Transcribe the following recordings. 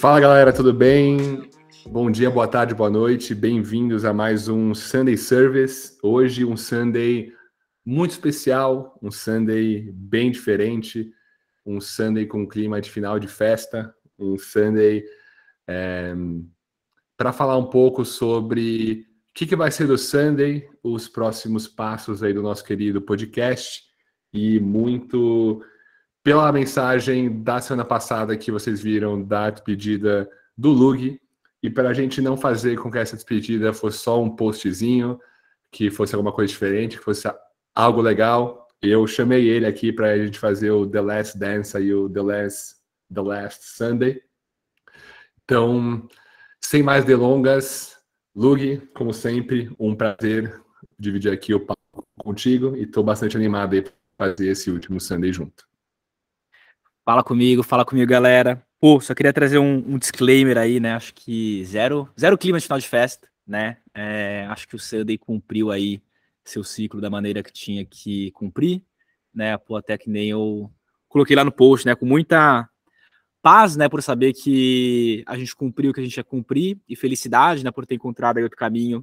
Fala galera, tudo bem? Bom dia, boa tarde, boa noite. Bem-vindos a mais um Sunday Service. Hoje um Sunday muito especial, um Sunday bem diferente, um Sunday com clima de final de festa, um Sunday para falar um pouco sobre o que, que vai ser do Sunday, os próximos passos aí do nosso querido podcast e muito pela mensagem da semana passada que vocês viram da despedida do Lug e para a gente não fazer com que essa despedida fosse só um postzinho, que fosse alguma coisa diferente, que fosse algo legal, eu chamei ele aqui para a gente fazer o The Last Dance e o The Last, The Last Sunday. Então, sem mais delongas, Lug, como sempre, um prazer dividir aqui o papo contigo e estou bastante animado aí para fazer esse último Sunday junto. Fala comigo, fala comigo, galera. Pô, só queria trazer um, um disclaimer aí, né? Acho que zero, zero clima de final de festa, né? É, acho que o Sunday cumpriu aí seu ciclo da maneira que tinha que cumprir, né? Pô, até que nem eu coloquei lá no post, né? Com muita paz, né, por saber que a gente cumpriu o que a gente ia cumprir e felicidade, né, por ter encontrado aí outro caminho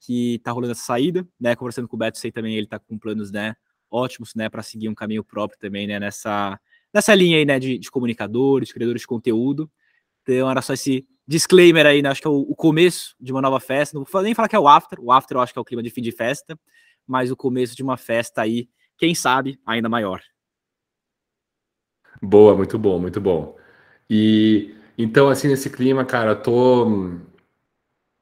que tá rolando essa saída, né, conversando com o Beto, sei também ele tá com planos, né, ótimos, né, para seguir um caminho próprio também, né, nessa nessa linha aí, né, de, de comunicadores, criadores de conteúdo. Então era só esse disclaimer aí, né, acho que é o, o começo de uma nova festa, não vou nem falar que é o after, o after eu acho que é o clima de fim de festa, mas o começo de uma festa aí, quem sabe, ainda maior. Boa, muito bom, muito bom. E então, assim, nesse clima, cara, tô,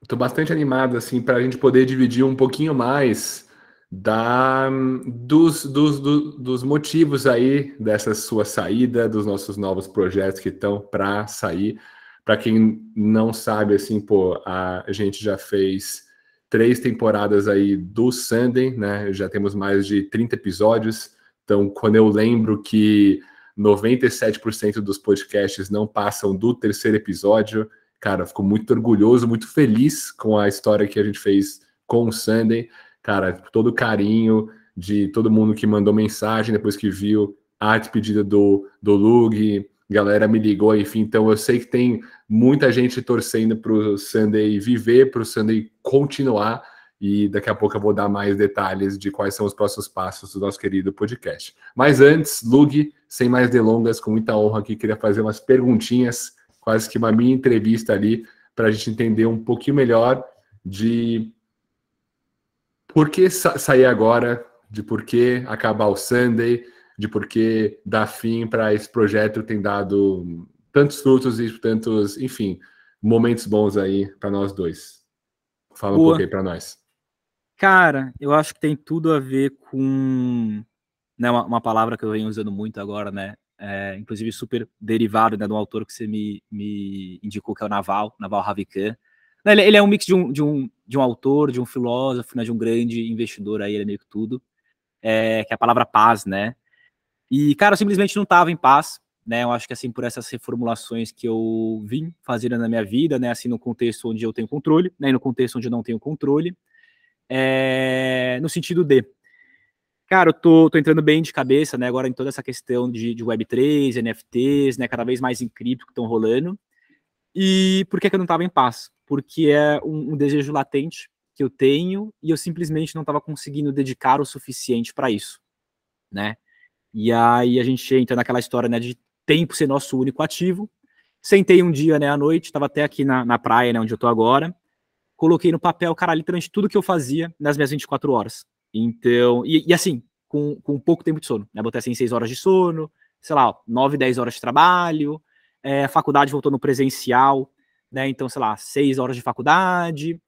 tô bastante animado, assim, para a gente poder dividir um pouquinho mais da, dos, dos, do, dos motivos aí dessa sua saída, dos nossos novos projetos que estão para sair. Para quem não sabe, assim, pô, a gente já fez três temporadas aí do Sunday, né? Já temos mais de 30 episódios. Então, quando eu lembro que 97% dos podcasts não passam do terceiro episódio. Cara, fico muito orgulhoso, muito feliz com a história que a gente fez com o Sunday. Cara, todo o carinho de todo mundo que mandou mensagem depois que viu a despedida do, do Lug, galera me ligou, enfim. Então eu sei que tem muita gente torcendo para o Sunday viver, para o Sunday continuar e daqui a pouco eu vou dar mais detalhes de quais são os próximos passos do nosso querido podcast. Mas antes, Lug, sem mais delongas, com muita honra aqui, queria fazer umas perguntinhas, quase que uma minha entrevista ali, para a gente entender um pouquinho melhor de por que sa sair agora, de por que acabar o Sunday, de por que dar fim para esse projeto tem dado tantos frutos e tantos, enfim, momentos bons aí para nós dois. Fala Boa. um pouco aí para nós. Cara, eu acho que tem tudo a ver com né, uma, uma palavra que eu venho usando muito agora, né? É, inclusive super derivado né, do autor que você me, me indicou, que é o Naval, Naval Ravikant. Ele, ele, é um mix de um, de, um, de um autor, de um filósofo, né, de um grande investidor aí, ele é meio que tudo, é, que é a palavra paz, né? E, cara, eu simplesmente não estava em paz, né? Eu acho que, assim, por essas reformulações que eu vim fazendo na minha vida, né? Assim, no contexto onde eu tenho controle, né? E no contexto onde eu não tenho controle, é, no sentido de, cara, eu tô, tô, entrando bem de cabeça, né, agora em toda essa questão de, de Web3, NFTs, né, cada vez mais em cripto que estão rolando. E por que, que eu não estava em paz? Porque é um, um, desejo latente que eu tenho e eu simplesmente não estava conseguindo dedicar o suficiente para isso, né? E aí a gente entra naquela história, né, de tempo ser nosso único ativo. Sentei um dia, né, à noite, estava até aqui na, na praia, né, onde eu tô agora, coloquei no papel, cara, literalmente tudo que eu fazia nas minhas 24 horas. Então, e, e assim, com, com pouco tempo de sono, né? Botei assim 6 horas de sono, sei lá, 9, 10 horas de trabalho, é, faculdade voltou no presencial, né? Então, sei lá, 6 horas de faculdade.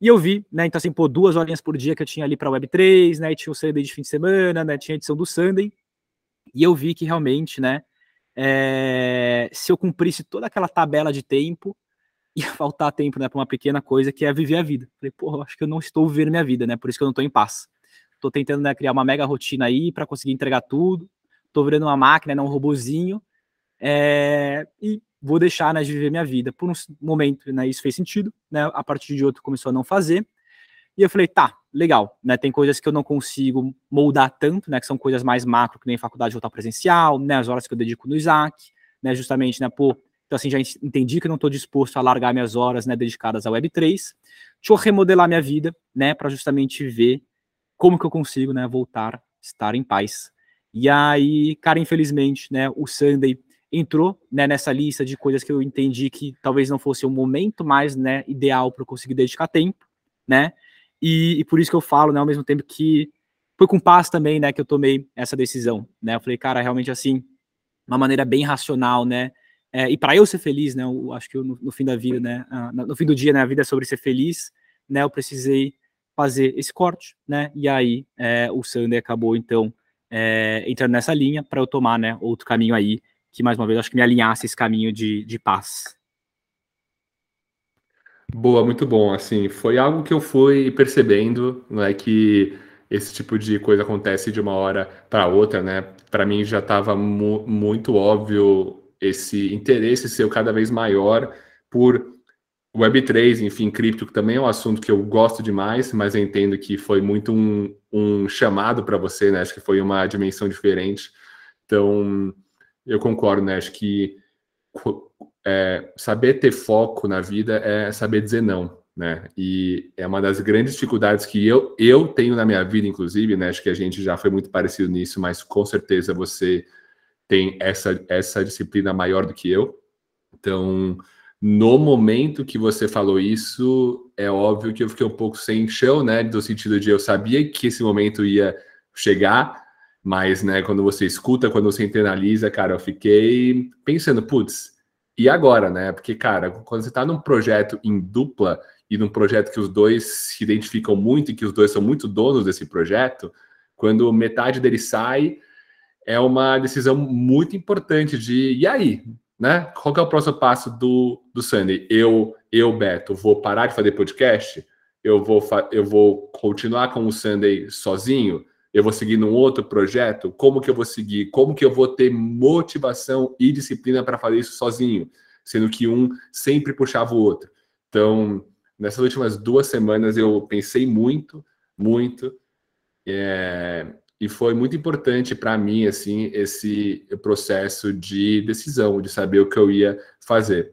E eu vi, né? Então, assim, pô, duas horinhas por dia que eu tinha ali para Web3, né? E tinha o Sunday de fim de semana, né? Tinha a edição do Sunday. E eu vi que realmente, né? É, se eu cumprisse toda aquela tabela de tempo, ia faltar tempo, né, para uma pequena coisa que é viver a vida. Falei, porra, acho que eu não estou vivendo minha vida, né? Por isso que eu não estou em paz. Estou tentando né, criar uma mega rotina aí para conseguir entregar tudo. Estou virando uma máquina, não um robozinho. É... E vou deixar né, de viver minha vida por um momento, né? Isso fez sentido, né? A partir de outro começou a não fazer. E eu falei, tá, legal, né? Tem coisas que eu não consigo moldar tanto, né? Que são coisas mais macro, que nem faculdade voltar presencial, né? As horas que eu dedico no Isaac, né? Justamente, né? Pô, então assim, já entendi que não estou disposto a largar minhas horas, né? Dedicadas à Web3. Deixa eu remodelar minha vida, né? Para justamente ver como que eu consigo, né? Voltar, estar em paz. E aí, cara, infelizmente, né? O Sunday entrou né, nessa lista de coisas que eu entendi que talvez não fosse o momento mais né, ideal para eu conseguir dedicar tempo, né? E, e, por isso que eu falo, né, ao mesmo tempo que foi com paz também, né, que eu tomei essa decisão, né? Eu falei, cara, realmente assim, uma maneira bem racional, né? É, e para eu ser feliz, né? Eu acho que eu, no, no, fim da vida, né? Uh, no fim do dia, né? A vida é sobre ser feliz, né? Eu precisei fazer esse corte, né? E aí é, o Sander acabou então é, entrando nessa linha para eu tomar, né? Outro caminho aí que mais uma vez acho que me alinhasse esse caminho de, de paz. Boa, muito bom. Assim, foi algo que eu fui percebendo, não é que esse tipo de coisa acontece de uma hora para outra, né? Para mim já estava mu muito óbvio esse interesse seu cada vez maior por Web3, enfim, cripto, que também é um assunto que eu gosto demais, mas eu entendo que foi muito um, um chamado para você, né? Acho que foi uma dimensão diferente. Então, eu concordo, né? Acho que é, saber ter foco na vida é saber dizer não, né? E é uma das grandes dificuldades que eu, eu tenho na minha vida, inclusive, né? Acho que a gente já foi muito parecido nisso, mas com certeza você tem essa, essa disciplina maior do que eu. Então, no momento que você falou isso, é óbvio que eu fiquei um pouco sem chão, né? No sentido de eu sabia que esse momento ia chegar, mas, né, quando você escuta, quando você internaliza, cara, eu fiquei pensando, putz, e agora, né? Porque, cara, quando você está num projeto em dupla e num projeto que os dois se identificam muito e que os dois são muito donos desse projeto, quando metade dele sai, é uma decisão muito importante de e aí, né? Qual é o próximo passo do, do Sandy? Eu, eu, Beto, vou parar de fazer podcast? Eu vou, eu vou continuar com o Sunday sozinho? eu vou seguir num outro projeto, como que eu vou seguir, como que eu vou ter motivação e disciplina para fazer isso sozinho, sendo que um sempre puxava o outro. Então, nessas últimas duas semanas eu pensei muito, muito, é, e foi muito importante para mim assim esse processo de decisão, de saber o que eu ia fazer,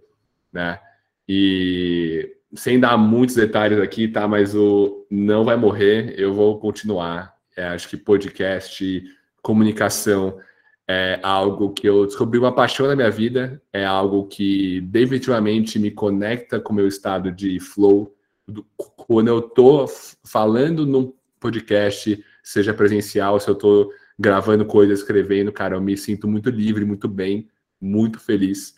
né? E sem dar muitos detalhes aqui, tá? Mas o não vai morrer, eu vou continuar é, acho que podcast, comunicação é algo que eu descobri uma paixão na minha vida, é algo que definitivamente me conecta com o meu estado de flow. Quando eu estou falando num podcast, seja presencial, se eu estou gravando coisas, escrevendo, cara, eu me sinto muito livre, muito bem, muito feliz.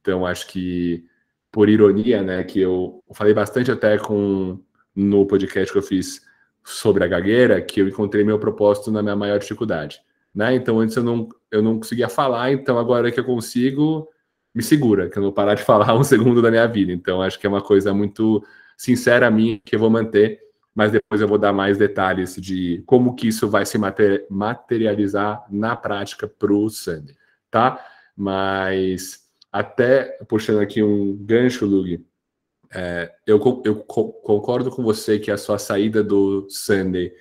Então, acho que, por ironia, né, que eu falei bastante até com no podcast que eu fiz sobre a gagueira que eu encontrei meu propósito na minha maior dificuldade. Né? Então, antes eu não, eu não conseguia falar, então agora que eu consigo, me segura, que eu não vou parar de falar um segundo da minha vida. Então, acho que é uma coisa muito sincera a mim que eu vou manter, mas depois eu vou dar mais detalhes de como que isso vai se materializar na prática para o Sandy, tá? Mas até puxando aqui um gancho, Lug, é, eu, eu concordo com você que a sua saída do Sunday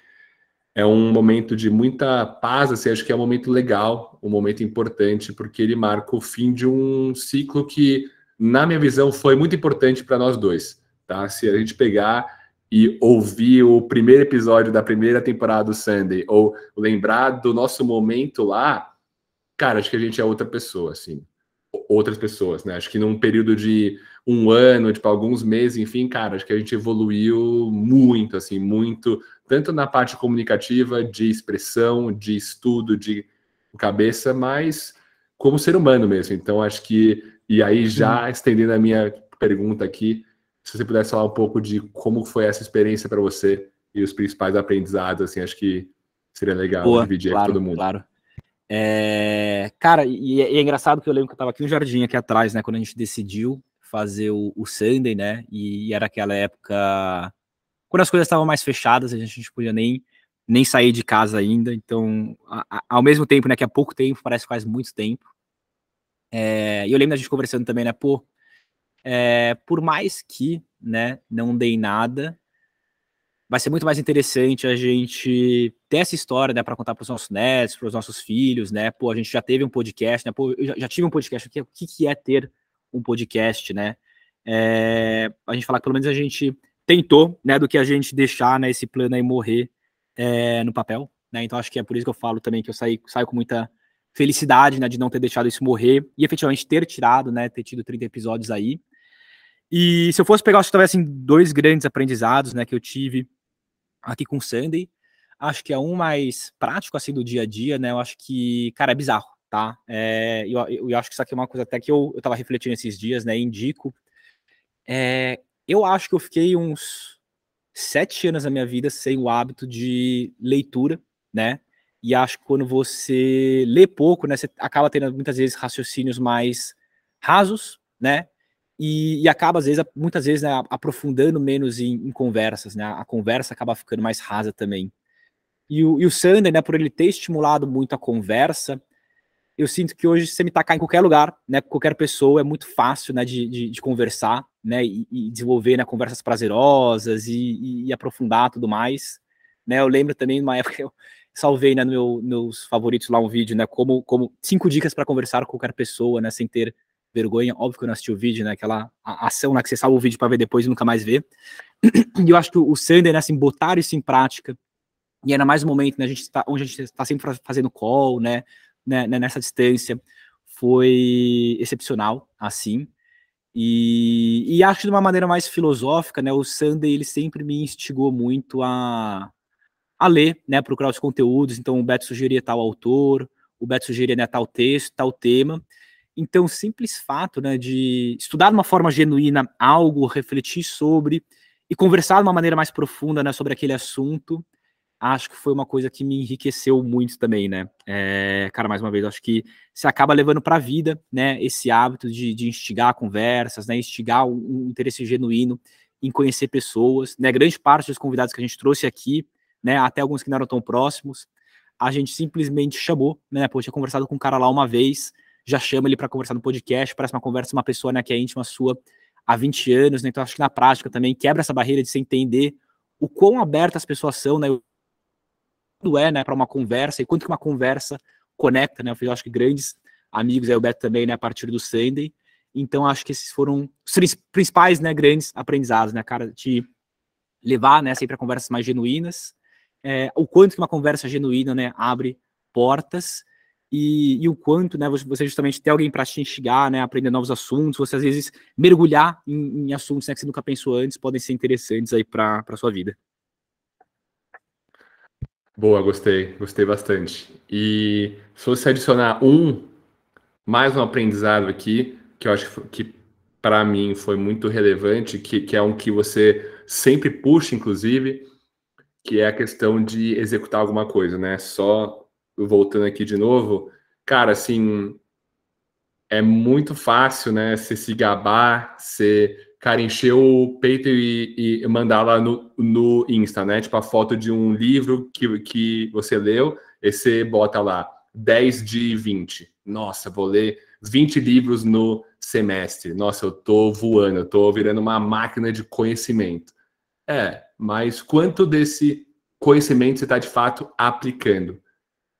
é um momento de muita paz, assim, acho que é um momento legal, um momento importante, porque ele marca o fim de um ciclo que, na minha visão, foi muito importante para nós dois, tá? Se a gente pegar e ouvir o primeiro episódio da primeira temporada do Sunday, ou lembrar do nosso momento lá, cara, acho que a gente é outra pessoa, assim, outras pessoas, né? Acho que num período de um ano, tipo, alguns meses, enfim, cara, acho que a gente evoluiu muito, assim, muito, tanto na parte comunicativa, de expressão, de estudo, de cabeça, mas como ser humano mesmo. Então, acho que, e aí já estendendo a minha pergunta aqui, se você pudesse falar um pouco de como foi essa experiência para você e os principais aprendizados, assim, acho que seria legal Boa, dividir claro, com todo mundo. Claro. É, cara, e é, e é, engraçado que eu lembro que eu estava aqui no jardim aqui atrás, né, quando a gente decidiu fazer o, o Sunday, né? E era aquela época quando as coisas estavam mais fechadas, a gente não podia nem, nem sair de casa ainda. Então, a, a, ao mesmo tempo, né, que há pouco tempo, parece que faz muito tempo. É, e eu lembro da gente conversando também, né, pô, é, por mais que, né, não dei nada, vai ser muito mais interessante a gente ter essa história, né, para contar para os nossos netos, para os nossos filhos, né, pô, a gente já teve um podcast, né, pô, eu já, já tive um podcast o que, que é ter um podcast, né, é, a gente falar que pelo menos a gente tentou, né, do que a gente deixar, né, esse plano aí morrer é, no papel, né, então acho que é por isso que eu falo também que eu saio com muita felicidade, né, de não ter deixado isso morrer e efetivamente ter tirado, né, ter tido 30 episódios aí, e se eu fosse pegar, acho que talvez assim, dois grandes aprendizados, né, que eu tive aqui com o Sunday, acho que é um mais prático, assim, do dia a dia, né, eu acho que, cara, é bizarro, tá? É, eu, eu, acho que isso aqui é uma coisa até que eu, eu tava refletindo esses dias, né, indico. É, eu acho que eu fiquei uns sete anos da minha vida sem o hábito de leitura, né, e acho que quando você lê pouco, né, você acaba tendo muitas vezes raciocínios mais rasos, né, e, e, acaba, às vezes, muitas vezes, né, aprofundando menos em, em, conversas, né? A conversa acaba ficando mais rasa também. E o, e o Sander, né, por ele ter estimulado muito a conversa, eu sinto que hoje, você me tacar em qualquer lugar, né, qualquer pessoa, é muito fácil, né, de, de, de conversar, né, e, e, desenvolver, né, conversas prazerosas e, e, aprofundar tudo mais, né, eu lembro também, numa época, eu salvei, né, no meu, meus favoritos lá um vídeo, né, como, como cinco dicas para conversar com qualquer pessoa, né, sem ter vergonha. Óbvio que eu não assisti o vídeo, né? Aquela ação lá que você salva o vídeo para ver depois e nunca mais vê. E eu acho que o Sander, né, assim, botar isso em prática, e ainda mais no momento, né, a gente tá, onde a gente está sempre fazendo call, né, né, né, nessa distância, foi excepcional, assim. E, e acho que de uma maneira mais filosófica, né, o Sander, ele sempre me instigou muito a, a ler, né, procurar os conteúdos. Então, o Beto sugeria tal autor, o Beto sugeria né, tal texto, tal tema. Então, o simples fato né, de estudar de uma forma genuína algo, refletir sobre e conversar de uma maneira mais profunda né, sobre aquele assunto, acho que foi uma coisa que me enriqueceu muito também, né? É, cara, mais uma vez, acho que você acaba levando para a vida, né, esse hábito de, de instigar conversas, né, instigar um, um, interesse genuíno em conhecer pessoas, né? Grande parte dos convidados que a gente trouxe aqui, né, até alguns que não eram tão próximos, a gente simplesmente chamou, né? Pô, tinha conversado com um cara lá uma vez, já chama ele para conversar no podcast, parece uma conversa uma pessoa né, que é íntima sua há 20 anos, né? Então acho que na prática também quebra essa barreira de se entender o quão abertas as pessoas são, né? Quando é, né, para uma conversa e quanto que uma conversa conecta, né? Eu fiz, acho que grandes amigos, aí o Beto também, né, a partir do Sunday. Então acho que esses foram os principais, né, grandes aprendizados, né, cara, de levar, né, sempre a conversas mais genuínas, é, o quanto que uma conversa genuína, né, abre portas e, e, o quanto, né, você justamente ter alguém para te instigar, né, aprender novos assuntos, você às vezes mergulhar em, em assuntos né, que você nunca pensou antes, podem ser interessantes aí para a sua vida. Boa, gostei, gostei bastante. E se você adicionar um, mais um aprendizado aqui, que eu acho que para mim foi muito relevante, que, que é um que você sempre puxa, inclusive, que é a questão de executar alguma coisa, né? Só voltando aqui de novo, cara, assim, é muito fácil, né? Você se gabar, você, cara, encher o peito e, e mandar lá no, no Insta, né? Tipo a foto de um livro que, que você leu, e você bota lá 10 de 20. Nossa, vou ler 20 livros no semestre. Nossa, eu tô voando, eu tô virando uma máquina de conhecimento. É, mas quanto desse conhecimento você está de fato aplicando?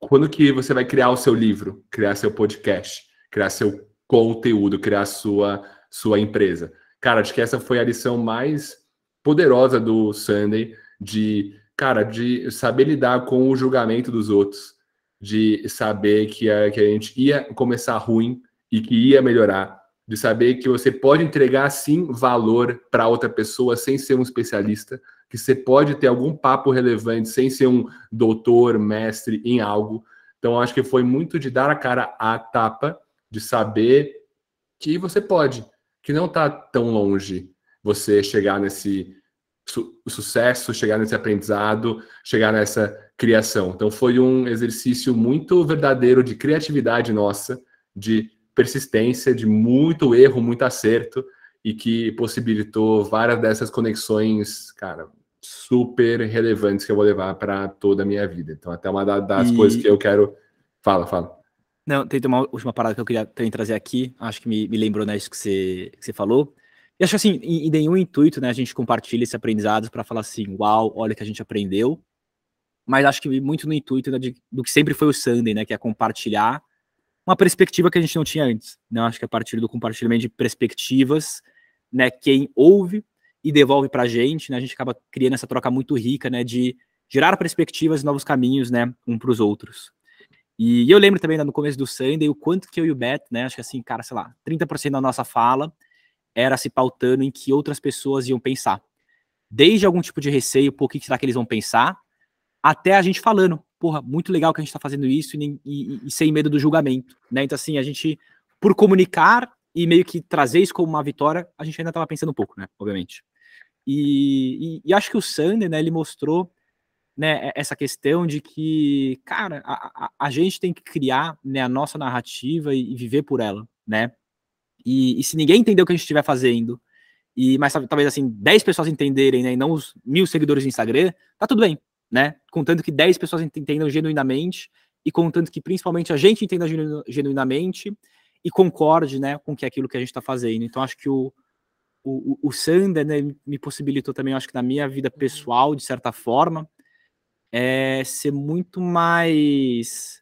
Quando que você vai criar o seu livro, criar seu podcast, criar seu conteúdo, criar sua sua empresa? Cara, acho que essa foi a lição mais poderosa do Sunday de, cara, de saber lidar com o julgamento dos outros, de saber que a, que a gente ia começar ruim e que ia melhorar, de saber que você pode entregar sim valor para outra pessoa sem ser um especialista, que você pode ter algum papo relevante sem ser um doutor, mestre em algo. Então, acho que foi muito de dar a cara à tapa, de saber que você pode, que não está tão longe você chegar nesse su sucesso, chegar nesse aprendizado, chegar nessa criação. Então, foi um exercício muito verdadeiro de criatividade nossa, de persistência, de muito erro, muito acerto, e que possibilitou várias dessas conexões, cara, super relevantes que eu vou levar para toda a minha vida. Então, até uma das e... coisas que eu quero. Fala, fala. Não, tem uma última parada que eu queria também trazer aqui, acho que me, me lembrou né, isso que você, que você falou. E acho assim, em, em nenhum intuito, né, a gente compartilha esse aprendizado para falar assim, uau, olha o que a gente aprendeu. Mas acho que muito no intuito né, de, do que sempre foi o Sunday, né, que é compartilhar uma perspectiva que a gente não tinha antes. Né? Acho que a partir do compartilhamento de perspectivas, né, quem ouve e devolve para a gente, né, a gente acaba criando essa troca muito rica, né, de gerar perspectivas e novos caminhos, né, um para os outros. E, eu lembro também né, no começo do Sunday o quanto que eu e o Beto, né, acho que assim, cara, sei lá, 30% da nossa fala era se pautando em que outras pessoas iam pensar. Desde algum tipo de receio, por que será que eles vão pensar, até a gente falando, porra, muito legal que a gente está fazendo isso e, e, e, sem medo do julgamento, né? Então, assim, a gente, por comunicar e meio que trazer isso como uma vitória, a gente ainda estava pensando um pouco, né? Obviamente. E, e, acho que o Sander, né, ele mostrou né, essa questão de que, cara, a, a, a gente tem que criar né, a nossa narrativa e, e viver por ela, né? E, e, se ninguém entender o que a gente estiver fazendo, e mas talvez assim, 10 pessoas entenderem, né, e não os mil seguidores do Instagram, tá tudo bem, né? Contanto que 10 pessoas entendam genuinamente e contanto que principalmente a gente entenda genu genuinamente e concorde, né, com que é aquilo que a gente está fazendo. Então acho que o o, o Sander, né, me possibilitou também, acho que na minha vida pessoal, de certa forma, é ser muito mais.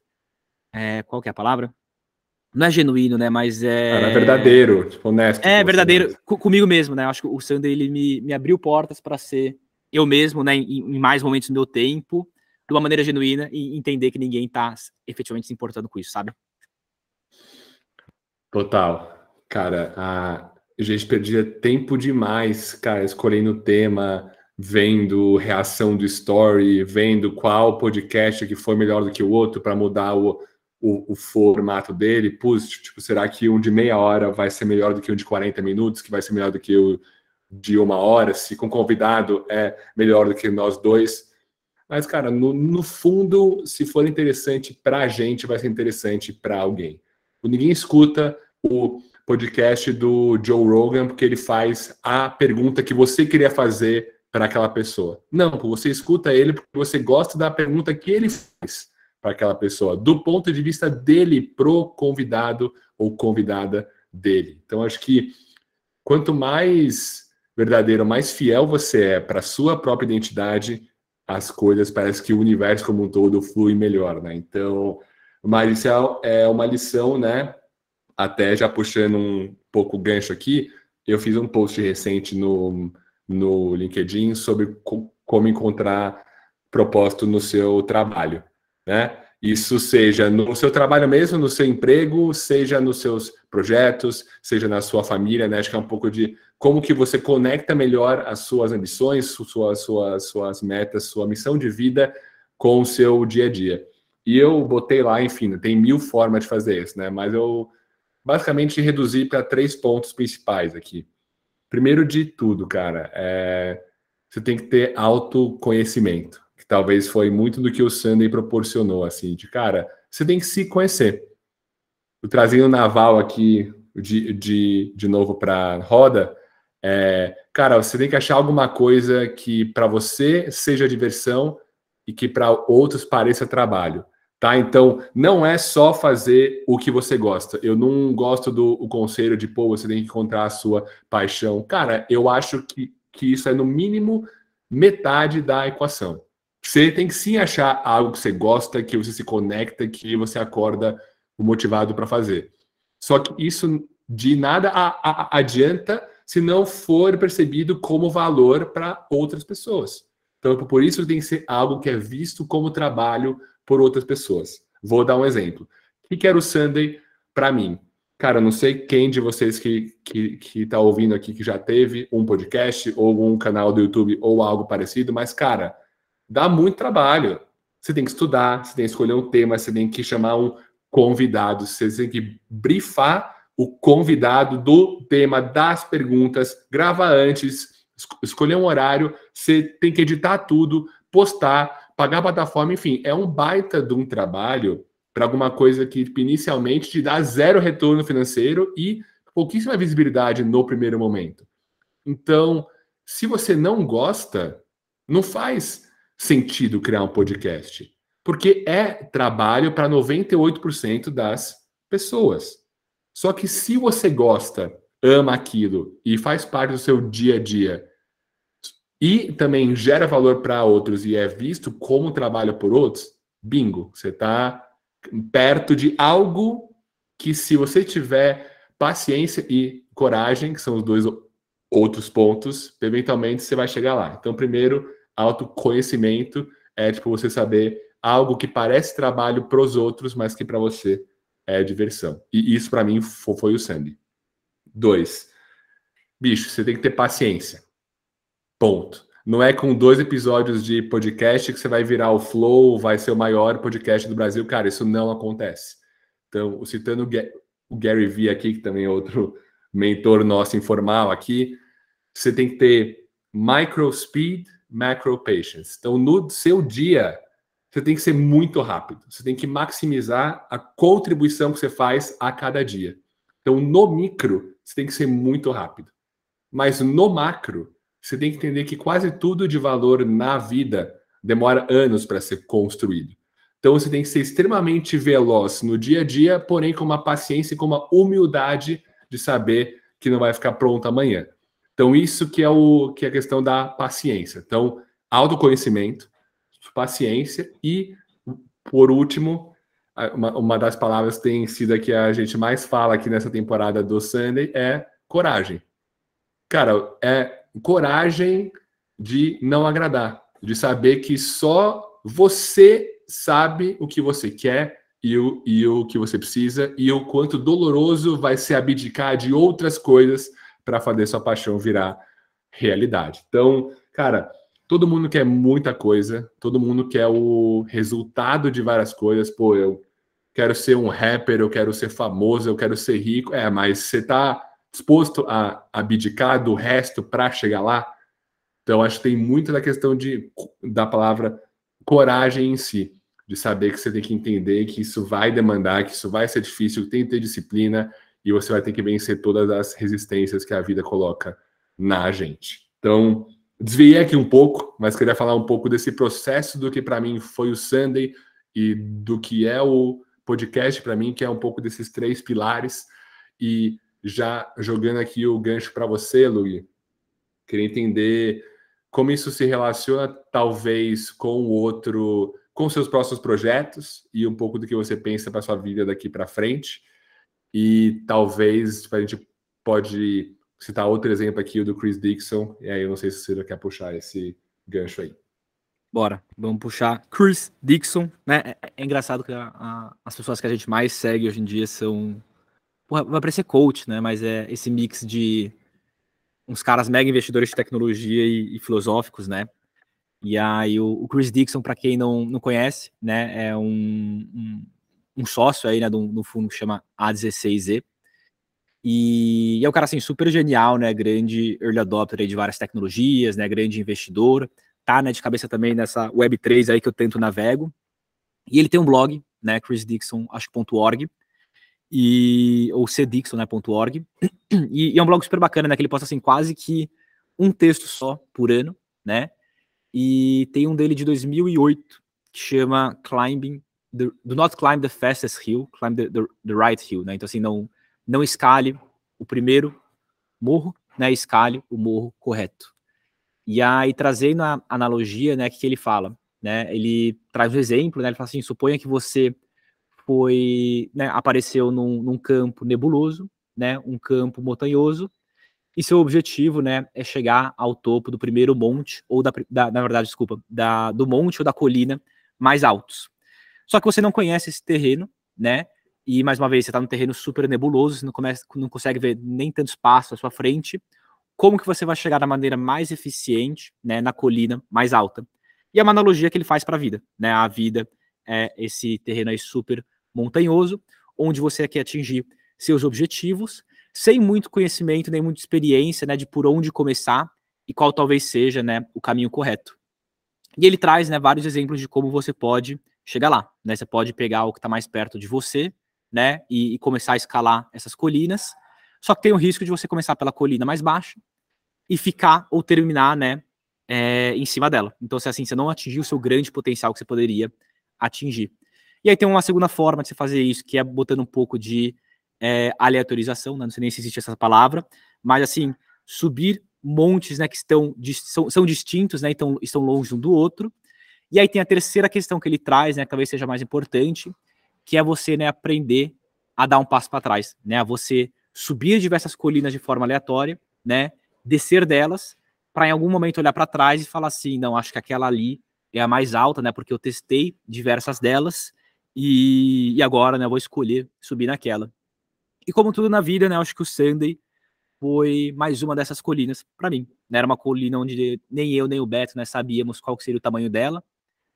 É, qual que é a palavra? Não é genuíno, né? Mas é. Era verdadeiro, tipo, honesto. É verdadeiro mesmo. comigo mesmo, né? Acho que o Sander ele me, me abriu portas para ser eu mesmo, né? Em, em, mais momentos do meu tempo, de uma maneira genuína e entender que ninguém tá efetivamente se importando com isso, sabe? Total. Cara, a, a gente perdia tempo demais, cara, escolhendo o tema, vendo reação do story, vendo qual podcast que foi melhor do que o outro para mudar o, o, o, formato dele. Putz, tipo, será que um de meia hora vai ser melhor do que um de 40 minutos, que vai ser melhor do que o de uma hora? Se com convidado é melhor do que nós dois. Mas, cara, no, no fundo, se for interessante para a gente, vai ser interessante para alguém. Ninguém escuta o podcast do Joe Rogan porque ele faz a pergunta que você queria fazer para aquela pessoa. Não, você escuta ele porque você gosta da pergunta que ele faz para aquela pessoa, do ponto de vista dele pro convidado ou convidada dele. Então acho que quanto mais verdadeiro, mais fiel você é para sua própria identidade, as coisas parece que o universo como um todo flui melhor, né? Então, é, é uma lição, né? Até já puxando um pouco o gancho aqui, eu fiz um post recente no no LinkedIn sobre co como encontrar propósito no seu trabalho, né? Isso seja no seu trabalho mesmo, no seu emprego, seja nos seus projetos, seja na sua família, né? Acho que é um pouco de como que você conecta melhor as suas ambições, suas, suas, suas metas, sua missão de vida com o seu dia a dia. E eu botei lá, enfim, tem mil formas de fazer isso, né? Mas eu basicamente reduzi para três pontos principais aqui. Primeiro de tudo, cara, é, você tem que ter autoconhecimento, que talvez foi muito do que o Sunday proporcionou, assim, de cara, você tem que se conhecer. O Naval aqui de, de, de novo para roda, é, cara, você tem que achar alguma coisa que para você seja diversão e que para outros pareça trabalho. Tá? Então, não é só fazer o que você gosta. Eu não gosto do conselho de, pô, você tem que encontrar a sua paixão. Cara, eu acho que, que isso é, no mínimo, metade da equação. Você tem que sim achar algo que você gosta, que você se conecta, que você acorda motivado para fazer. Só que isso de nada a, a, adianta se não for percebido como valor para outras pessoas. Então, por isso tem que ser algo que é visto como trabalho por outras pessoas. Vou dar um exemplo. O que era o Sunday para mim? Cara, não sei quem de vocês que que que está ouvindo aqui que já teve um podcast ou um canal do YouTube ou algo parecido, mas cara, dá muito trabalho. Você tem que estudar, você tem que escolher um tema, você tem que chamar um convidado, você tem que brifar o convidado do tema das perguntas, grava antes, escolher um horário, você tem que editar tudo, postar, pagar a plataforma, enfim, é um baita de um trabalho para alguma coisa que inicialmente te dá zero retorno financeiro e pouquíssima visibilidade no primeiro momento. Então, se você não gosta, não faz sentido criar um podcast. Porque é trabalho para 98% das pessoas. Só que se você gosta, ama aquilo e faz parte do seu dia a dia e também gera valor para outros e é visto como trabalho por outros, bingo, você está perto de algo que se você tiver paciência e coragem, que são os dois outros pontos, eventualmente você vai chegar lá. Então, primeiro, autoconhecimento é tipo você saber algo que parece trabalho para os outros, mas que para você é diversão. E isso para mim foi o Sandy. Dois, bicho, você tem que ter paciência. Ponto. Não é com dois episódios de podcast que você vai virar o Flow, vai ser o maior podcast do Brasil. Cara, isso não acontece. Então, citando o Gary Vee aqui, que também é outro mentor nosso informal aqui, você tem que ter micro speed, macro patience. Então, no seu dia, você tem que ser muito rápido. Você tem que maximizar a contribuição que você faz a cada dia. Então, no micro, você tem que ser muito rápido. Mas no macro, você tem que entender que quase tudo de valor na vida demora anos para ser construído. Então você tem que ser extremamente veloz no dia a dia, porém com uma paciência e com uma humildade de saber que não vai ficar pronto amanhã. Então isso que é o que é a questão da paciência. Então autoconhecimento, paciência e por último uma, uma das palavras que tem sido a que a gente mais fala aqui nessa temporada do Sunday é coragem. Cara, é coragem de não agradar, de saber que só você sabe o que você quer e o, e o que você precisa e o quanto doloroso vai ser abdicar de outras coisas para fazer sua paixão virar realidade. Então, cara, todo mundo quer muita coisa, todo mundo quer o resultado de várias coisas. Pô, eu quero ser um rapper, eu quero ser famoso, eu quero ser rico. É, mas você está disposto a abdicar do resto para chegar lá? Então, acho que tem muito da questão de, da palavra coragem em si de saber que você tem que entender que isso vai demandar, que isso vai ser difícil, tem que ter disciplina e você vai ter que vencer todas as resistências que a vida coloca na gente. Então, desviei aqui um pouco, mas queria falar um pouco desse processo do que para mim foi o Sunday e do que é o podcast para mim, que é um pouco desses três pilares. E já jogando aqui o gancho para você, Luiz, queria entender como isso se relaciona talvez com o outro com seus próximos projetos e um pouco do que você pensa para sua vida daqui para frente. E talvez a gente pode citar outro exemplo aqui, o do Chris Dixon, e aí eu não sei se você quer puxar esse gancho aí. Bora, vamos puxar Chris Dixon, né? É, é engraçado que a, a, as pessoas que a gente mais segue hoje em dia são. Vai parecer coach, né? Mas é esse mix de uns caras mega investidores de tecnologia e, e filosóficos, né? E aí o, o Chris Dixon, para quem não, não conhece, né, é um, um, um sócio aí, né, do, do fundo que chama A16Z. E, e é um cara assim super genial, né, grande early adopter de várias tecnologias, né, grande investidor, tá, né, de cabeça também nessa Web3 aí que eu tento navego. E ele tem um blog, né, chrisdixon, acho .org, e ou cdixon, né. E, e é um blog super bacana, né, que ele posta assim quase que um texto só por ano, né? E tem um dele de 2008 que chama Climbing the, Do Not Climb the Fastest Hill, Climb the, the, the Right Hill, né? Então assim, não não escale o primeiro morro, né? Escale o morro correto. E aí trazendo a analogia, né, que ele fala, né? Ele traz um exemplo, né? Ele fala assim: suponha que você foi, né, apareceu num, num campo nebuloso, né? Um campo montanhoso e seu objetivo, né, é chegar ao topo do primeiro monte, ou da, da na verdade, desculpa, da, do monte ou da colina mais altos. Só que você não conhece esse terreno, né, e mais uma vez, você está num terreno super nebuloso, você não, começa, não consegue ver nem tanto espaço à sua frente, como que você vai chegar da maneira mais eficiente, né, na colina mais alta? E é uma analogia que ele faz para a vida, né, a vida é esse terreno aí super montanhoso, onde você quer atingir seus objetivos, sem muito conhecimento, nem muita experiência, né, de por onde começar e qual talvez seja, né, o caminho correto. E ele traz, né, vários exemplos de como você pode chegar lá, né? Você pode pegar o que está mais perto de você, né, e, e, começar a escalar essas colinas. Só que tem o risco de você começar pela colina mais baixa e ficar ou terminar, né, é, em cima dela. Então, se assim, você não atingir o seu grande potencial que você poderia atingir. E aí tem uma segunda forma de você fazer isso, que é botando um pouco de é, aleatorização, né? não sei nem se existe essa palavra, mas assim, subir montes né, que estão, são, são distintos, né, então estão longe um do outro. E aí tem a terceira questão que ele traz, né, que talvez seja mais importante, que é você né, aprender a dar um passo para trás, né, a você subir diversas colinas de forma aleatória, né, descer delas, para em algum momento olhar para trás e falar assim, não, acho que aquela ali é a mais alta, né, porque eu testei diversas delas e, e agora, né, eu vou escolher subir naquela. E como tudo na vida, né, acho que o Sunday foi mais uma dessas colinas para mim. Né? Era uma colina onde nem eu nem o Beto né, sabíamos qual seria o tamanho dela,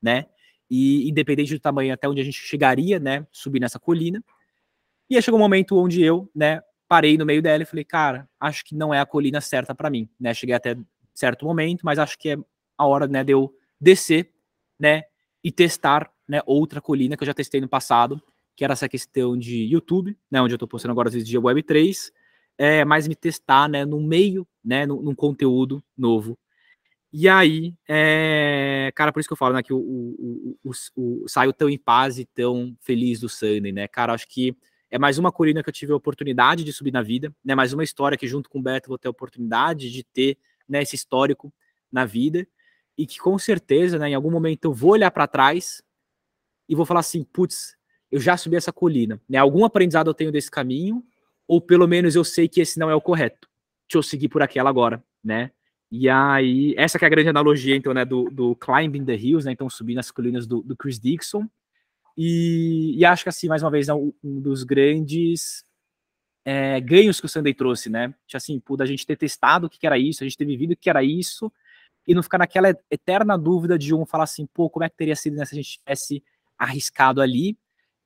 né? E independente do tamanho até onde a gente chegaria, né, subir nessa colina. E aí chegou um momento onde eu, né, parei no meio dela e falei, cara, acho que não é a colina certa para mim, né? Cheguei até certo momento, mas acho que é a hora, né, de eu descer, né, e testar, né, outra colina que eu já testei no passado, que era essa questão de YouTube, né, onde eu tô postando agora os vídeos de Web3, é, mais me testar, né, no meio, né, num, num conteúdo novo. E aí, é, cara, por isso que eu falo, né, que o, o, o, o, saio tão em paz e tão feliz do Sunday, né, cara, acho que é mais uma colina que eu tive a oportunidade de subir na vida, né, mais uma história que junto com o Beto vou ter a oportunidade de ter, né, esse histórico na vida, e que com certeza, né, em algum momento eu vou olhar para trás e vou falar assim, putz, eu já subi essa colina, né, algum aprendizado eu tenho desse caminho, ou pelo menos eu sei que esse não é o correto. Deixa eu seguir por aquela agora, né? E aí, essa que é a grande analogia, então, né, do, do Climbing the Hills, né, então subir nas colinas do, do Chris Dixon. E, e, acho que, assim, mais uma vez, é um, dos grandes é, ganhos que o Sunday trouxe, né? Assim, por a gente ter testado o que era isso, a gente ter vivido o que era isso, e não ficar naquela eterna dúvida de um falar assim, pô, como é que teria sido né, se a gente tivesse arriscado ali,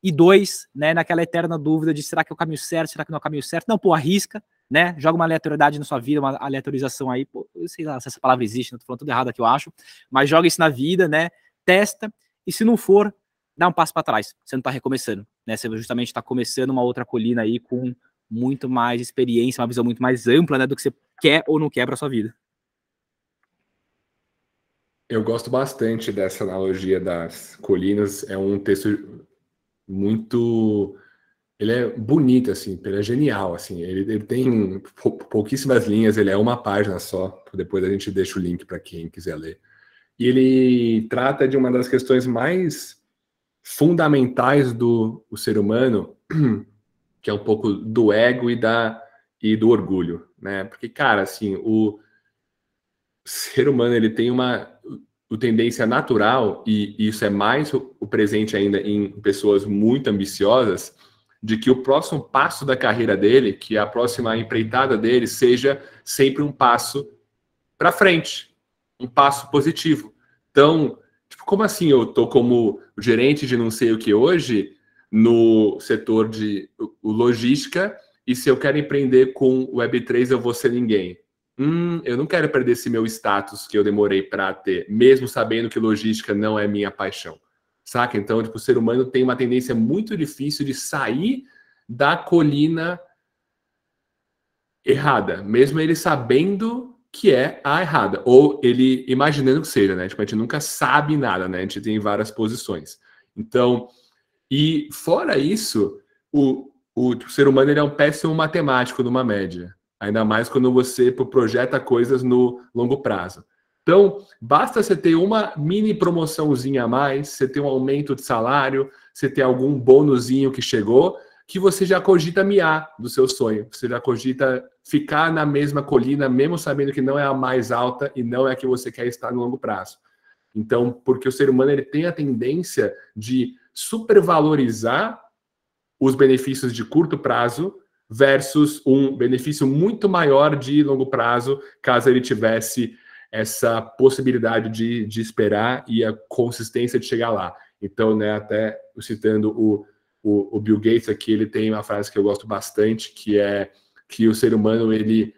e dois, né, naquela eterna dúvida de será que é o caminho certo, será que não é o caminho certo? Não, pô, arrisca, né? Joga uma aleatoriedade na sua vida, uma aleatorização aí, pô, eu sei lá se essa palavra existe, não tô falando tudo errado aqui, eu acho, mas joga isso na vida, né? Testa, e se não for, dá um passo para trás. Você não tá recomeçando, né? Você justamente está começando uma outra colina aí com muito mais experiência, uma visão muito mais ampla, né, do que você quer ou não quer para sua vida. Eu gosto bastante dessa analogia das colinas. É um texto muito ele é bonito, assim, ele é genial, assim, ele, ele tem pouquíssimas linhas, ele é uma página só, depois a gente deixa o link para quem quiser ler. E ele trata de uma das questões mais fundamentais do ser humano, que é um pouco do ego e, da, e do orgulho, né? Porque, cara, assim, o ser humano, ele tem uma o tendência natural, e isso é mais o presente ainda em pessoas muito ambiciosas, de que o próximo passo da carreira dele, que a próxima empreitada dele, seja sempre um passo para frente, um passo positivo. Então, tipo, como assim eu estou como gerente de não sei o que hoje no setor de logística e se eu quero empreender com Web3 eu vou ser ninguém? Hum, eu não quero perder esse meu status que eu demorei para ter, mesmo sabendo que logística não é minha paixão. Saca? Então, tipo, o ser humano tem uma tendência muito difícil de sair da colina errada, mesmo ele sabendo que é a errada, ou ele imaginando que seja, né? Tipo, a gente nunca sabe nada, né? A gente tem várias posições. Então, e fora isso, o, o, o ser humano ele é um péssimo matemático numa média. Ainda mais quando você projeta coisas no longo prazo. Então, basta você ter uma mini promoçãozinha a mais, você ter um aumento de salário, você ter algum bônusinho que chegou, que você já cogita miar do seu sonho. Você já cogita ficar na mesma colina, mesmo sabendo que não é a mais alta e não é a que você quer estar no longo prazo. Então, porque o ser humano ele tem a tendência de supervalorizar os benefícios de curto prazo versus um benefício muito maior de longo prazo, caso ele tivesse essa possibilidade de, de esperar e a consistência de chegar lá. Então, né, até citando o, o, o, Bill Gates aqui, ele tem uma frase que eu gosto bastante, que é que o ser humano ele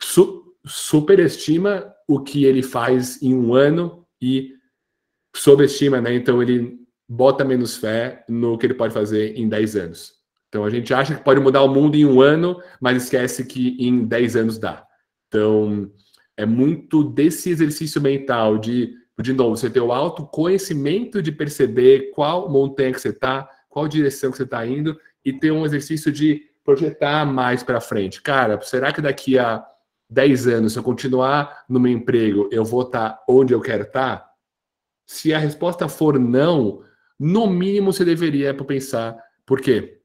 su superestima o que ele faz em um ano e sobreestima, né? Então ele bota menos fé no que ele pode fazer em 10 anos. Então a gente acha que pode mudar o mundo em um ano, mas esquece que em 10 anos dá. Então é muito desse exercício mental de de novo, você ter o autoconhecimento de perceber qual montanha que você está, qual direção que você está indo, e ter um exercício de projetar mais para frente. Cara, será que daqui a 10 anos, se eu continuar no meu emprego, eu vou estar tá onde eu quero estar? Tá? Se a resposta for não, no mínimo você deveria pensar, por quê?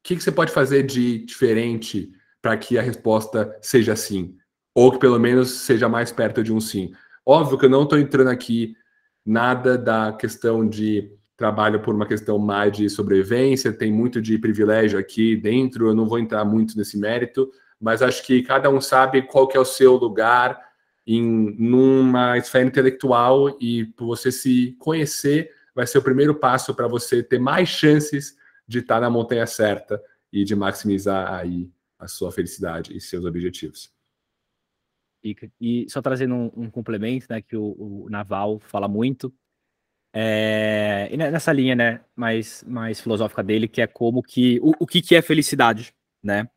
O que, que você pode fazer de diferente para que a resposta seja sim? Ou que pelo menos seja mais perto de um sim. Óbvio que eu não estou entrando aqui nada da questão de trabalho por uma questão mais de sobrevivência, tem muito de privilégio aqui dentro, eu não vou entrar muito nesse mérito, mas acho que cada um sabe qual que é o seu lugar em numa esfera intelectual e você se conhecer vai ser o primeiro passo para você ter mais chances de estar na montanha certa e de maximizar aí a sua felicidade e seus objetivos. E só trazendo um, um complemento, né, que o, o, Naval fala muito, é, e nessa linha, né, mais, mais filosófica dele, que é como que, o, o que, que é felicidade, né,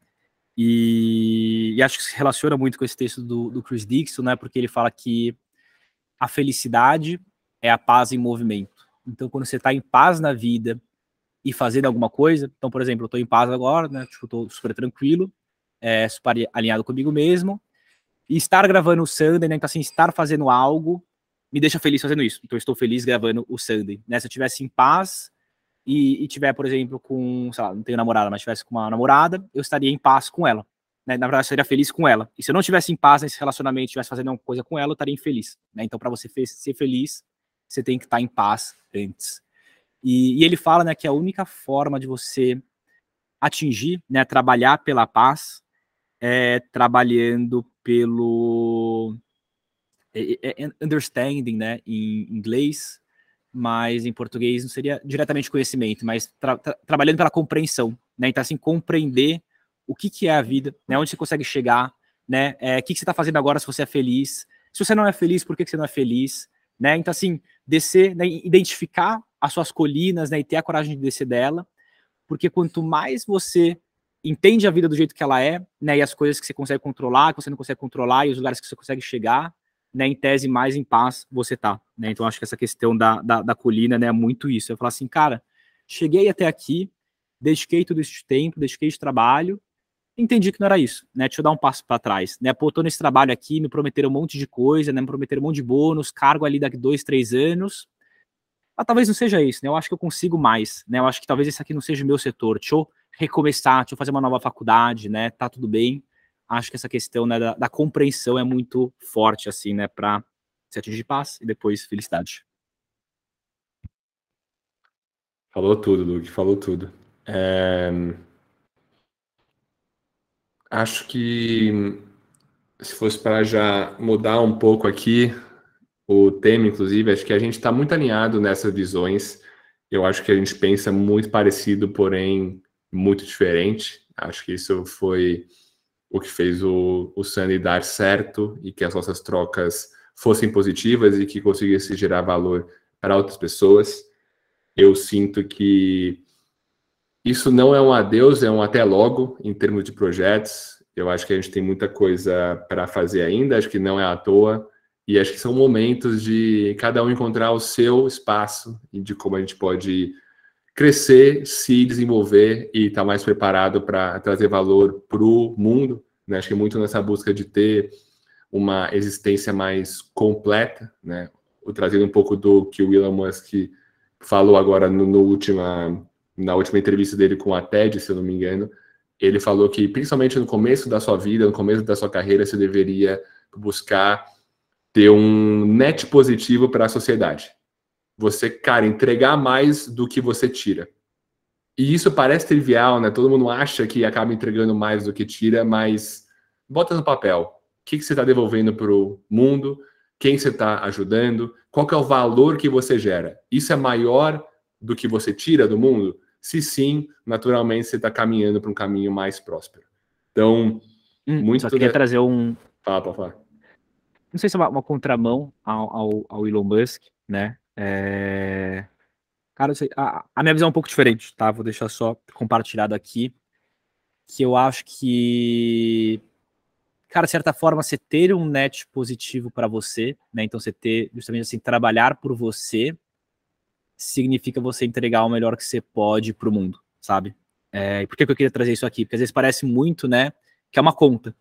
e, e, acho que se relaciona muito com esse texto do, do Chris Dixon, né, porque ele fala que a felicidade é a paz em movimento. Então, quando você está em paz na vida e fazendo alguma coisa, então, por exemplo, eu estou em paz agora, né, tipo, estou super tranquilo, é, super alinhado comigo mesmo, e estar gravando o Sunday, né? Então, assim, estar fazendo algo me deixa feliz fazendo isso. Então, eu estou feliz gravando o Sunday. Né? Se eu estivesse em paz e, e tiver, por exemplo, com, sei lá, não tenho namorada, mas estivesse com uma namorada, eu estaria em paz com ela. Né? Na verdade, eu estaria feliz com ela. E se eu não estivesse em paz nesse relacionamento, estivesse fazendo alguma coisa com ela, eu estaria infeliz. Né? Então, para você ser feliz, você tem que estar em paz antes. E, e, ele fala né, que a única forma de você atingir, né, trabalhar pela paz, é trabalhando pelo é, é, é, understanding, né, em inglês, mas em português não seria diretamente conhecimento, mas tra tra trabalhando pela compreensão, né, então assim, compreender o que, que é a vida, né, onde você consegue chegar, né, é, o que, que você está fazendo agora se você é feliz, se você não é feliz, por que, que você não é feliz, né, então assim, descer, né, identificar as suas colinas, né, e ter a coragem de descer dela, porque quanto mais você entende a vida do jeito que ela é, né, e as coisas que você consegue controlar, que você não consegue controlar, e os lugares que você consegue chegar, né, em tese, mais em paz você tá, né, então acho que essa questão da, da, da colina, né, é muito isso, eu falar assim, cara, cheguei até aqui, dediquei todo esse tempo, dediquei esse trabalho, entendi que não era isso, né, deixa eu dar um passo para trás, né, pô, tô nesse trabalho aqui, me prometeram um monte de coisa, né, me prometeram um monte de bônus, cargo ali daqui dois, três anos, mas talvez não seja isso, né, eu acho que eu consigo mais, né, eu acho que talvez esse aqui não seja o meu setor, deixa eu recomeçar, deixa eu fazer uma nova faculdade, né? Tá tudo bem. Acho que essa questão né, da, da compreensão é muito forte, assim, né? Para se atingir paz e depois felicidade. Falou tudo, Luke, falou tudo. É... Acho que se fosse para já mudar um pouco aqui o tema, inclusive, acho que a gente está muito alinhado nessas visões. Eu acho que a gente pensa muito parecido, porém muito diferente. Acho que isso foi o que fez o, o Sunny dar certo e que as nossas trocas fossem positivas e que conseguisse gerar valor para outras pessoas. Eu sinto que isso não é um adeus, é um até logo em termos de projetos. Eu acho que a gente tem muita coisa para fazer ainda, acho que não é à toa. E acho que são momentos de cada um encontrar o seu espaço e de como a gente pode crescer, se desenvolver e estar tá mais preparado para trazer valor para o mundo. Né? Acho que muito nessa busca de ter uma existência mais completa, né? O trazendo um pouco do que o Elon Musk falou agora no, no última, na última entrevista dele com a TED, se eu não me engano, ele falou que principalmente no começo da sua vida, no começo da sua carreira, você deveria buscar ter um net positivo para a sociedade você, cara, entregar mais do que você tira. E isso parece trivial, né? Todo mundo acha que acaba entregando mais do que tira, mas bota no papel. O que, que você está devolvendo para o mundo? Quem você está ajudando? Qual que é o valor que você gera? Isso é maior do que você tira do mundo? Se sim, naturalmente você está caminhando para um caminho mais próspero. Então, hum, muito. Só queria da... trazer um. Fala, pode falar. Não sei se é uma, uma contramão ao, ao, ao Elon Musk, né? É... Cara, a, a, minha visão é um pouco diferente, tá? Vou deixar só compartilhado aqui. Que eu acho que. cara, de certa forma, você ter um net positivo para você, né? Então, você ter, justamente assim, trabalhar por você significa você entregar o melhor que você pode para o mundo, sabe? É, por que, que eu queria trazer isso aqui? Porque às vezes parece muito, né, que é uma conta.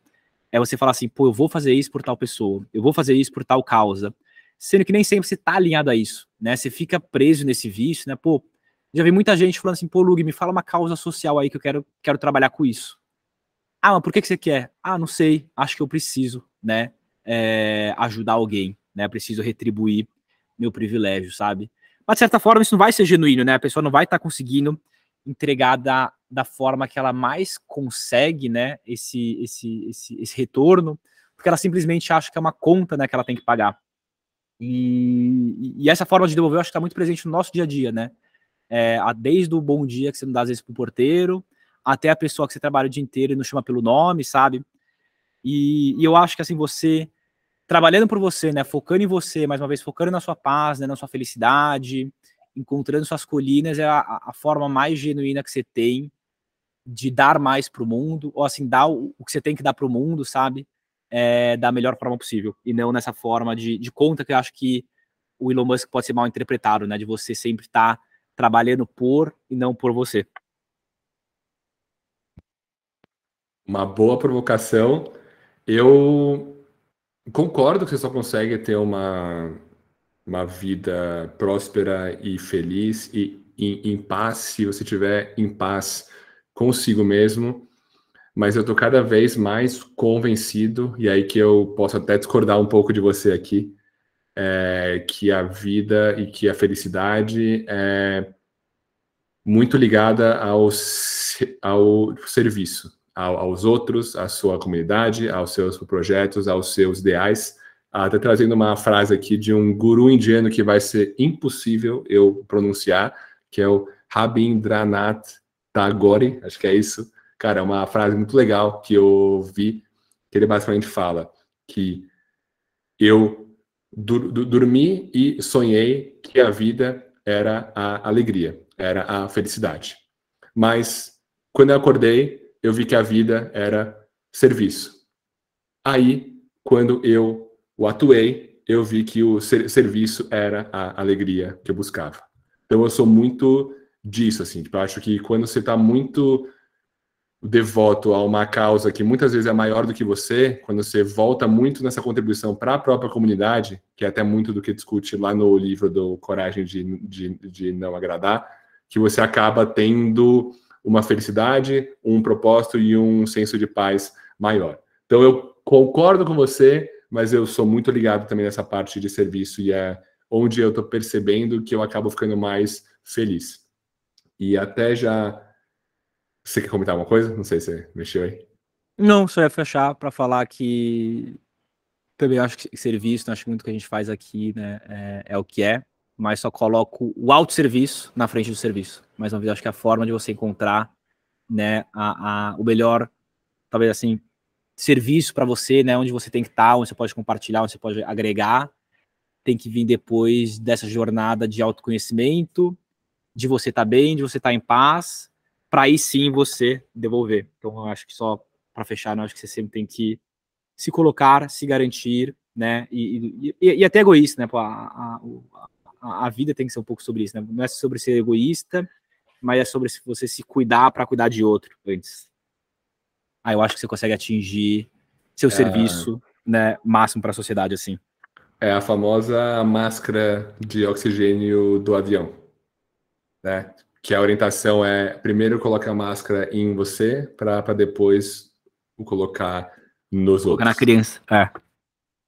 É você falar assim, pô, eu vou fazer isso por tal pessoa, eu vou fazer isso por tal causa, sendo que nem sempre você tá alinhado a isso, né? Você fica preso nesse vício, né? Pô, já vi muita gente falando assim, pô, Lug, me fala uma causa social aí que eu quero, quero trabalhar com isso. Ah, mas por que, que você quer? Ah, não sei, acho que eu preciso, né, é, ajudar alguém, né? Preciso retribuir meu privilégio, sabe? Mas, de certa forma, isso não vai ser genuíno, né? A pessoa não vai estar tá conseguindo entregar da, forma que ela mais consegue, né? Esse, esse, esse, esse retorno, porque ela simplesmente acha que é uma conta, né? Que ela tem que pagar. E, e essa forma de devolver, eu acho que está muito presente no nosso dia a dia, né? É, desde o bom dia que você não dá às vezes pro porteiro, até a pessoa que você trabalha o dia inteiro e não chama pelo nome, sabe? E, e eu acho que assim, você trabalhando por você, né, focando em você, mais uma vez, focando na sua paz, né, na sua felicidade, encontrando suas colinas, é a, a forma mais genuína que você tem de dar mais para o mundo, ou assim, dar o, o, que você tem que dar para o mundo, sabe? É, da melhor forma possível, e não nessa forma de, de conta que eu acho que o Elon Musk pode ser mal interpretado, né? De você sempre estar tá trabalhando por e não por você. Uma boa provocação. Eu Concordo que você só consegue ter uma, uma vida próspera e feliz e em, paz se você estiver em paz consigo mesmo, mas eu tô cada vez mais convencido, e aí que eu posso até discordar um pouco de você aqui, é, que a vida e que a felicidade é muito ligada ao, ao serviço aos outros, à sua comunidade, aos seus projetos, aos seus ideais. Até ah, trazendo uma frase aqui de um guru indiano que vai ser impossível eu pronunciar, que é o Rabindranath Tagore, acho que é isso. Cara, é uma frase muito legal que eu vi, que ele basicamente fala que eu dur dormi e sonhei que a vida era a alegria, era a felicidade. Mas quando eu acordei, eu vi que a vida era serviço. Aí, quando eu o atuei, eu vi que o ser serviço era a alegria que eu buscava. Então, eu sou muito disso, assim. Tipo, eu acho que quando você está muito devoto a uma causa que muitas vezes é maior do que você, quando você volta muito nessa contribuição para a própria comunidade, que é até muito do que discute lá no livro do Coragem de, de, de Não Agradar, que você acaba tendo uma felicidade, um propósito e um senso de paz maior. Então eu concordo com você, mas eu sou muito ligado também nessa parte de serviço e é onde eu estou percebendo que eu acabo ficando mais feliz. E até já. Você quer comentar alguma coisa? Não sei se você mexeu aí. Não, só ia fechar para falar que também acho que serviço, acho que muito que a gente faz aqui né, é, é o que é mas só coloco o autosserviço na frente do serviço. Mais uma vez, acho que é a forma de você encontrar né, a, a o melhor, talvez assim, serviço para você, né, onde você tem que estar, onde você pode compartilhar, onde você pode agregar, tem que vir depois dessa jornada de autoconhecimento, de você estar tá bem, de você estar tá em paz, para aí sim você devolver. Então, eu acho que só para fechar, eu acho que você sempre tem que se colocar, se garantir, né, e, e, e até egoísta, né, a, a, a, a, vida tem que ser um pouco sobre isso, né? Não é sobre ser egoísta, mas é sobre você se cuidar para cuidar de outro antes. Aí eu acho que você consegue atingir seu é... serviço, né, máximo para a sociedade assim. É a famosa máscara de oxigênio do avião, né? Que a orientação é primeiro colocar a máscara em você para depois o colocar nos Colocar outros. na criança, é.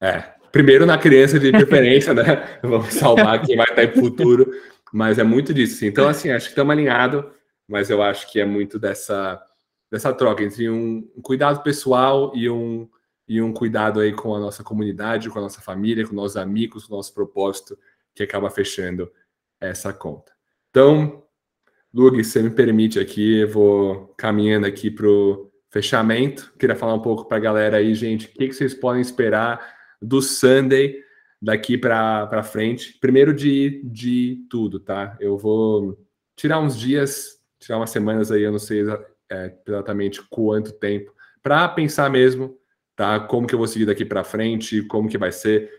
É, primeiro na criança de preferência, né? Vamos salvar quem vai estar em futuro. Mas é muito disso. Então, assim, acho que estamos alinhados, mas eu acho que é muito dessa, dessa troca entre um, cuidado pessoal e um, e um cuidado aí com a nossa comunidade, com a nossa família, com nossos amigos, com o nosso propósito, que acaba fechando essa conta. Então, Lug, se você me permite aqui, eu vou caminhando aqui para o fechamento. Queria falar um pouco para a galera aí, gente, o que, que vocês podem esperar do Sunday daqui para frente. Primeiro de, de tudo, tá? Eu vou tirar uns dias, tirar umas semanas aí, eu não sei é, exatamente quanto tempo, para pensar mesmo, tá? Como que eu vou seguir daqui para frente, como que vai ser.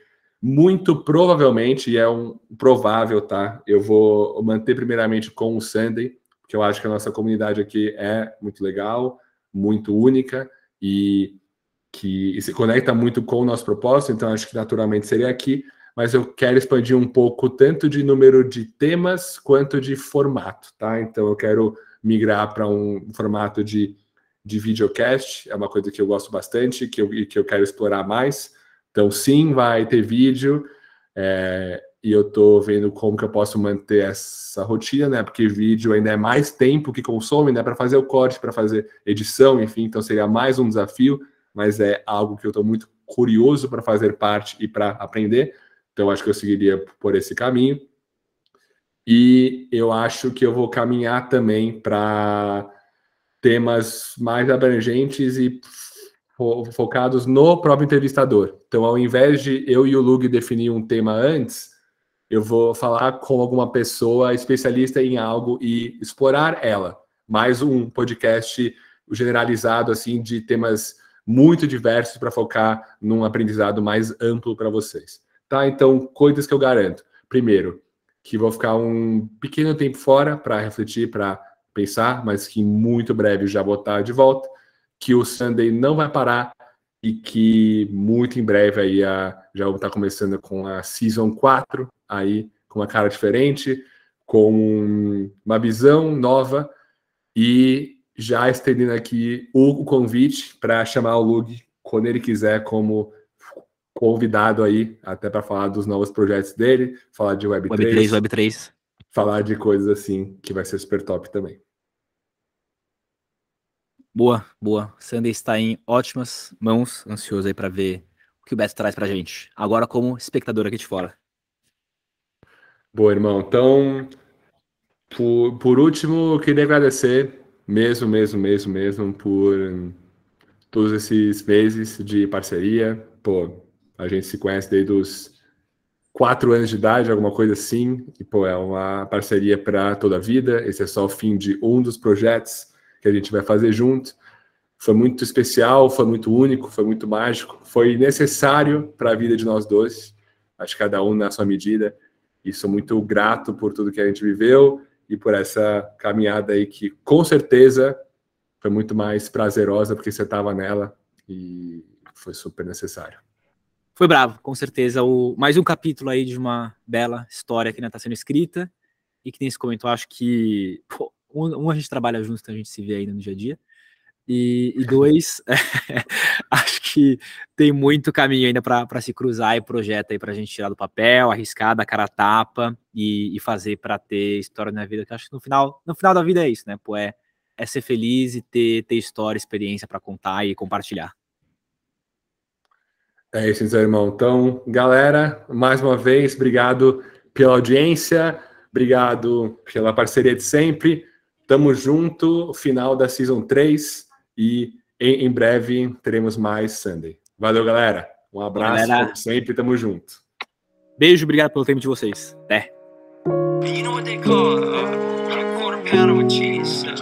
Muito provavelmente, e é um provável, tá? Eu vou manter primeiramente com o Sunday, porque eu acho que a nossa comunidade aqui é muito legal, muito única e que se conecta muito com o nosso propósito, então acho que naturalmente seria aqui, mas eu quero expandir um pouco tanto de número de temas quanto de formato, tá? Então eu quero migrar para um formato de, de videocast, é uma coisa que eu gosto bastante, que eu, que eu quero explorar mais. Então, sim, vai ter vídeo, é, e eu estou vendo como que eu posso manter essa rotina, né? Porque vídeo ainda é mais tempo que consome, né? Para fazer o corte, para fazer edição, enfim, então seria mais um desafio, mas é algo que eu estou muito curioso para fazer parte e para aprender. Então, acho que eu seguiria por esse caminho. E eu acho que eu vou caminhar também para temas mais abrangentes e fo focados no próprio entrevistador. Então, ao invés de eu e o Lug definir um tema antes, eu vou falar com alguma pessoa especialista em algo e explorar ela. Mais um podcast generalizado assim de temas muito diversos para focar num aprendizado mais amplo para vocês. Tá? Então, coisas que eu garanto. Primeiro, que vou ficar um pequeno tempo fora para refletir, para pensar, mas que muito breve já vou estar de volta, que o Sunday não vai parar e que muito em breve aí a, já vou estar começando com a Season 4, aí com uma cara diferente, com uma visão nova e já estendendo aqui o convite para chamar o Lug quando ele quiser como convidado aí, até para falar dos novos projetos dele, falar de Web3. Web3, Web3. Falar de coisas assim, que vai ser super top também. Boa, boa. Sunday está em ótimas mãos, ansioso aí para ver o que o Beto traz pra gente. Agora como espectador aqui de fora. Boa, irmão. Então, por, por último, queria agradecer mesmo, mesmo, mesmo, mesmo por todos esses meses de parceria. Pô, a gente se conhece desde os quatro anos de idade, alguma coisa assim. E, pô, é uma parceria para toda a vida. Esse é só o fim de um dos projetos que a gente vai fazer junto. Foi muito especial, foi muito único, foi muito mágico, foi necessário para a vida de nós dois. Acho que cada um na sua medida. E sou muito grato por tudo que a gente viveu e por essa caminhada aí que com certeza foi muito mais prazerosa porque você estava nela e foi super necessário. Foi bravo, com certeza. O, mais um capítulo aí de uma bela história que ainda está sendo escrita e que nem se comentou, acho que pô, um, um, a gente trabalha junto, então a gente se vê ainda no dia a dia. E, e dois, é, acho que tem muito caminho ainda para se cruzar e projeto aí para a gente tirar do papel, arriscar, da cara tapa e, e fazer para ter história na vida. Que acho que no final, no final da vida é isso, né? Pô, é, é ser feliz e ter, ter história, experiência para contar e compartilhar. É isso, então, irmão. Então, galera, mais uma vez, obrigado pela audiência, obrigado pela parceria de sempre. Tamo junto, final da Season 3 e em, em breve teremos mais Sunday. Valeu, galera. Um abraço, galera. sempre, tamo junto. Beijo, obrigado pelo tempo de vocês. Até. You know what they call uh, a quarter pounder with cheese? Uh,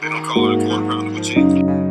They don't call it a quarter pounder with cheese.